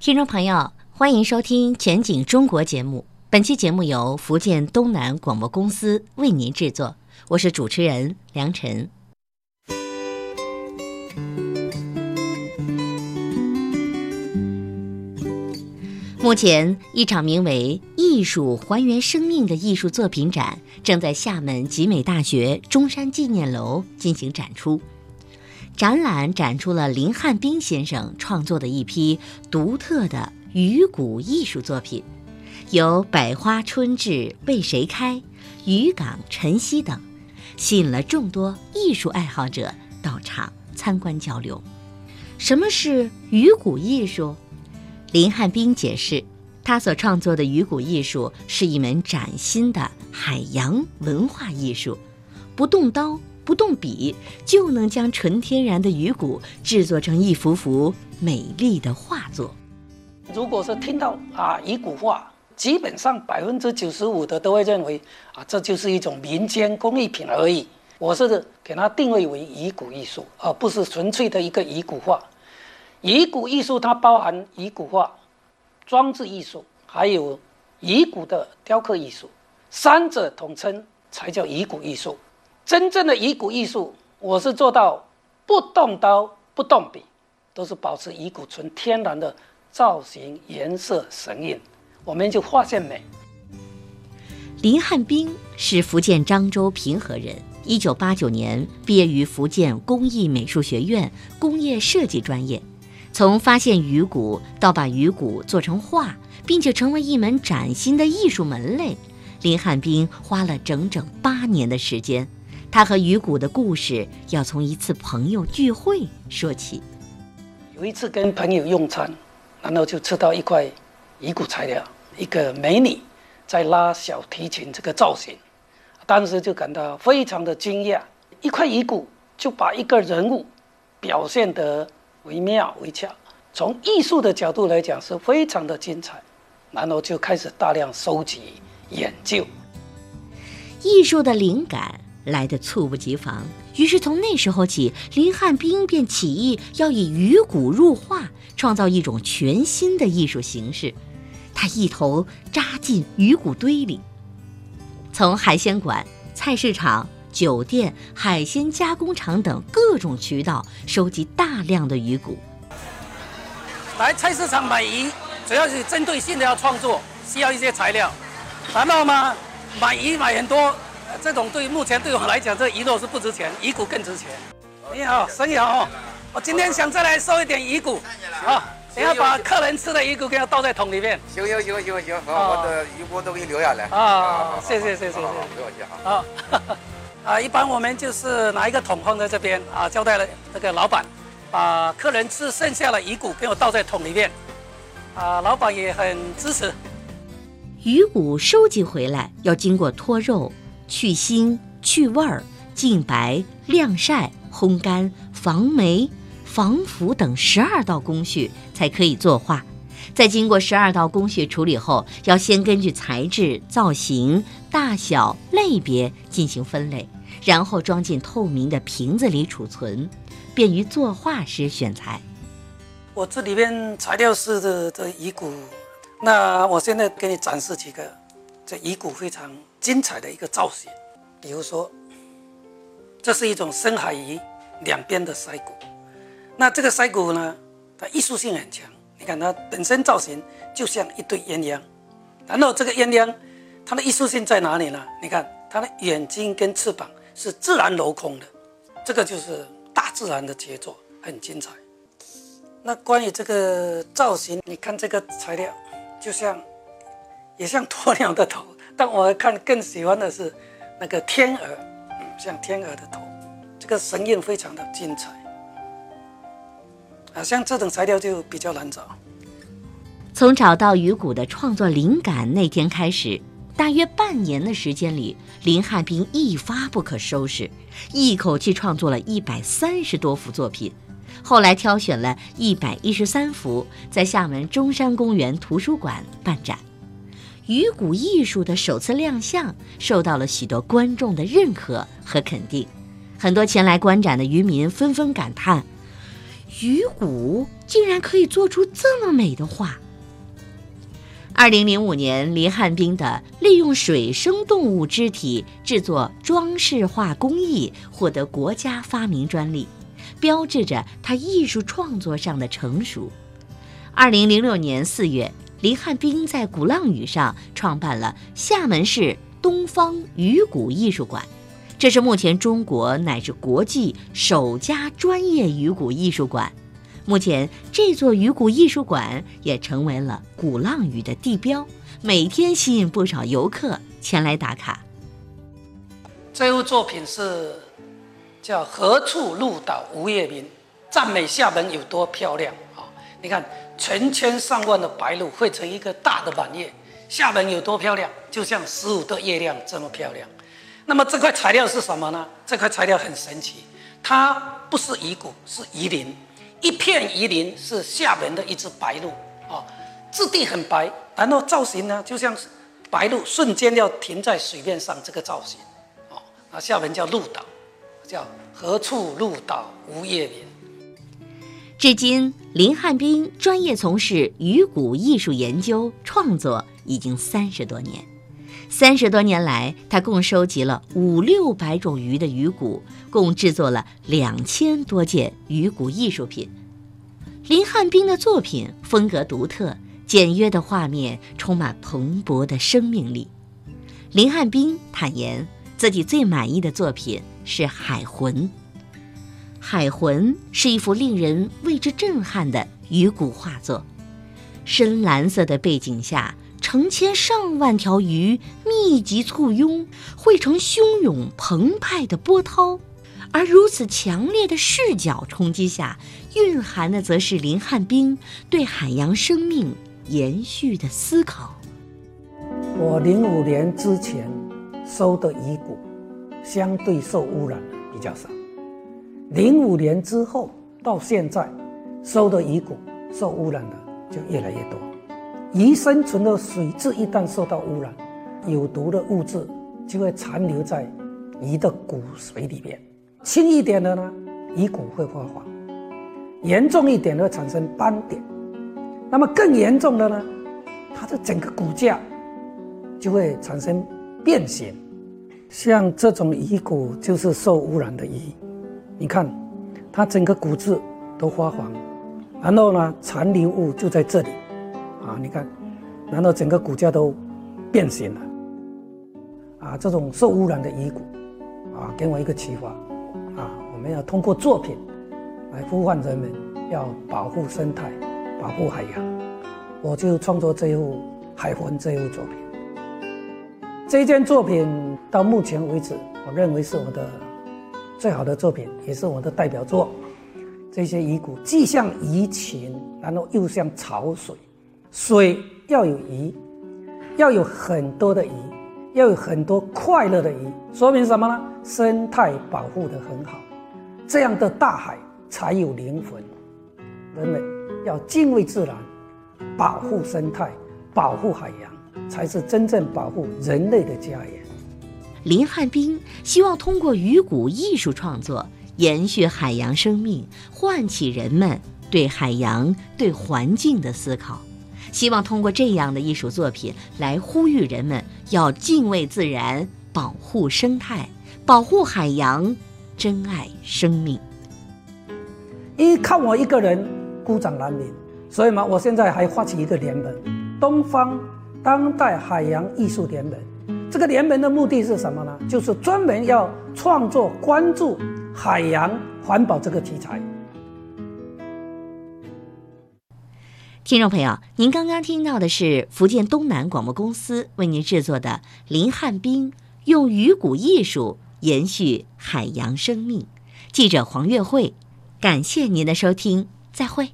听众朋友，欢迎收听《全景中国》节目。本期节目由福建东南广播公司为您制作，我是主持人梁晨。目前，一场名为“艺术还原生命”的艺术作品展正在厦门集美大学中山纪念楼进行展出。展览展出了林汉斌先生创作的一批独特的鱼骨艺术作品，有“百花春至为谁开”、“渔港晨曦”等，吸引了众多艺术爱好者到场参观交流。什么是鱼骨艺术？林汉斌解释，他所创作的鱼骨艺术是一门崭新的海洋文化艺术，不动刀不动笔就能将纯天然的鱼骨制作成一幅幅美丽的画作。如果是听到啊鱼骨画，基本上百分之九十五的都会认为啊这就是一种民间工艺品而已。我是给它定位为鱼骨艺术，而不是纯粹的一个鱼骨画。遗骨艺术它包含遗骨画、装置艺术，还有遗骨的雕刻艺术，三者统称才叫遗骨艺术。真正的遗骨艺术，我是做到不动刀、不动笔，都是保持遗骨纯天然的造型、颜色、神韵，我们就发现美。林汉斌是福建漳州平和人，一九八九年毕业于福建工艺美术学院工业设计专业。从发现鱼骨到把鱼骨做成画，并且成为一门崭新的艺术门类，林汉斌花了整整八年的时间。他和鱼骨的故事要从一次朋友聚会说起。有一次跟朋友用餐，然后就吃到一块鱼骨材料，一个美女在拉小提琴，这个造型，当时就感到非常的惊讶。一块鱼骨就把一个人物表现得。惟妙惟肖，从艺术的角度来讲是非常的精彩，然后就开始大量收集研究。艺术的灵感来得猝不及防，于是从那时候起，林汉斌便起意要以鱼骨入画，创造一种全新的艺术形式。他一头扎进鱼骨堆里，从海鲜馆、菜市场。酒店、海鲜加工厂等各种渠道收集大量的鱼骨。来菜市场买鱼，主要是针对性的要创作，需要一些材料。然后嘛，买鱼买很多，这种对目前对我来讲，这鱼肉是不值钱，鱼骨更值钱。你好，生意好。我今天想再来收一点鱼骨，好，你要把客人吃的鱼骨给他倒在桶里面。行行行行行，好，我的鱼骨都给你留下来。啊，谢谢谢谢谢谢，不客气哈。好。啊，一般我们就是拿一个桶放在这边啊，交代了这个老板，把客人吃剩下的鱼骨给我倒在桶里面，啊，老板也很支持。鱼骨收集回来要经过脱肉、去腥、去味儿、净白、晾晒、烘干、防霉、防腐等十二道工序才可以作画。在经过十二道工序处理后，要先根据材质、造型、大小、类别进行分类，然后装进透明的瓶子里储存，便于作画时选材。我这里边材料是的的遗骨，那我现在给你展示几个这遗骨非常精彩的一个造型，比如说，这是一种深海鱼两边的腮骨，那这个腮骨呢，它艺术性很强。你看它本身造型就像一对鸳鸯，然后这个鸳鸯，它的艺术性在哪里呢？你看它的眼睛跟翅膀是自然镂空的，这个就是大自然的杰作，很精彩。那关于这个造型，你看这个材料，就像也像鸵鸟的头，但我看更喜欢的是那个天鹅，像天鹅的头，这个神韵非常的精彩。啊，像这种材料就比较难找。从找到鱼骨的创作灵感那天开始，大约半年的时间里，林汉斌一发不可收拾，一口气创作了一百三十多幅作品。后来挑选了一百一十三幅，在厦门中山公园图书馆办展。鱼骨艺术的首次亮相，受到了许多观众的认可和肯定。很多前来观展的渔民纷纷感叹。鱼骨竟然可以做出这么美的画。二零零五年，林汉斌的利用水生动物肢体制作装饰画工艺获得国家发明专利，标志着他艺术创作上的成熟。二零零六年四月，林汉斌在鼓浪屿上创办了厦门市东方鱼骨艺术馆，这是目前中国乃至国际首家专业鱼骨艺术馆。目前，这座鱼骨艺术馆也成为了鼓浪屿的地标，每天吸引不少游客前来打卡。这幅作品是叫《何处入岛无夜明》，赞美厦门有多漂亮！你看，成千上万的白鹭汇成一个大的满月，厦门有多漂亮？就像十五的月亮这么漂亮。那么这块材料是什么呢？这块材料很神奇，它不是鱼骨，是鱼鳞。一片鱼鳞是厦门的一只白鹭，啊，质地很白，然后造型呢就像是白鹭瞬间要停在水面上这个造型，哦，那厦门叫鹭岛，叫何处鹭岛无夜明。至今，林汉斌专业从事鱼骨艺术研究创作已经三十多年。三十多年来，他共收集了五六百种鱼的鱼骨，共制作了两千多件鱼骨艺术品。林汉斌的作品风格独特，简约的画面充满蓬勃的生命力。林汉斌坦言，自己最满意的作品是《海魂》。《海魂》是一幅令人为之震撼的鱼骨画作，深蓝色的背景下。成千上万条鱼密集簇拥，汇成汹涌澎湃的波涛，而如此强烈的视角冲击下，蕴含的则是林汉斌对海洋生命延续的思考。我零五年之前收的鱼骨，相对受污染比较少；零五年之后到现在，收的鱼骨受污染的就越来越多。鱼生存的水质一旦受到污染，有毒的物质就会残留在鱼的骨髓里面。轻一点的呢，鱼骨会发黄；严重一点会产生斑点。那么更严重的呢，它的整个骨架就会产生变形。像这种鱼骨就是受污染的鱼，你看，它整个骨质都发黄，然后呢，残留物就在这里。啊，你看，难道整个骨架都变形了？啊，这种受污染的遗骨，啊，给我一个启发，啊，我们要通过作品来呼唤人们要保护生态、保护海洋。我就创作这一幅《海魂》这一幅作品。这件作品到目前为止，我认为是我的最好的作品，也是我的代表作。这些遗骨既像鱼群，然后又像潮水。水要有鱼，要有很多的鱼，要有很多快乐的鱼，说明什么呢？生态保护的很好，这样的大海才有灵魂。人们要敬畏自然，保护生态，保护海洋，才是真正保护人类的家园。林汉斌希望通过鱼骨艺术创作，延续海洋生命，唤起人们对海洋、对环境的思考。希望通过这样的艺术作品来呼吁人们要敬畏自然、保护生态、保护海洋、珍爱生命。因为看我一个人孤掌难鸣，所以嘛，我现在还发起一个联盟——东方当代海洋艺术联盟。这个联盟的目的是什么呢？就是专门要创作关注海洋环保这个题材。听众朋友，您刚刚听到的是福建东南广播公司为您制作的林汉斌用鱼骨艺术延续海洋生命。记者黄月慧，感谢您的收听，再会。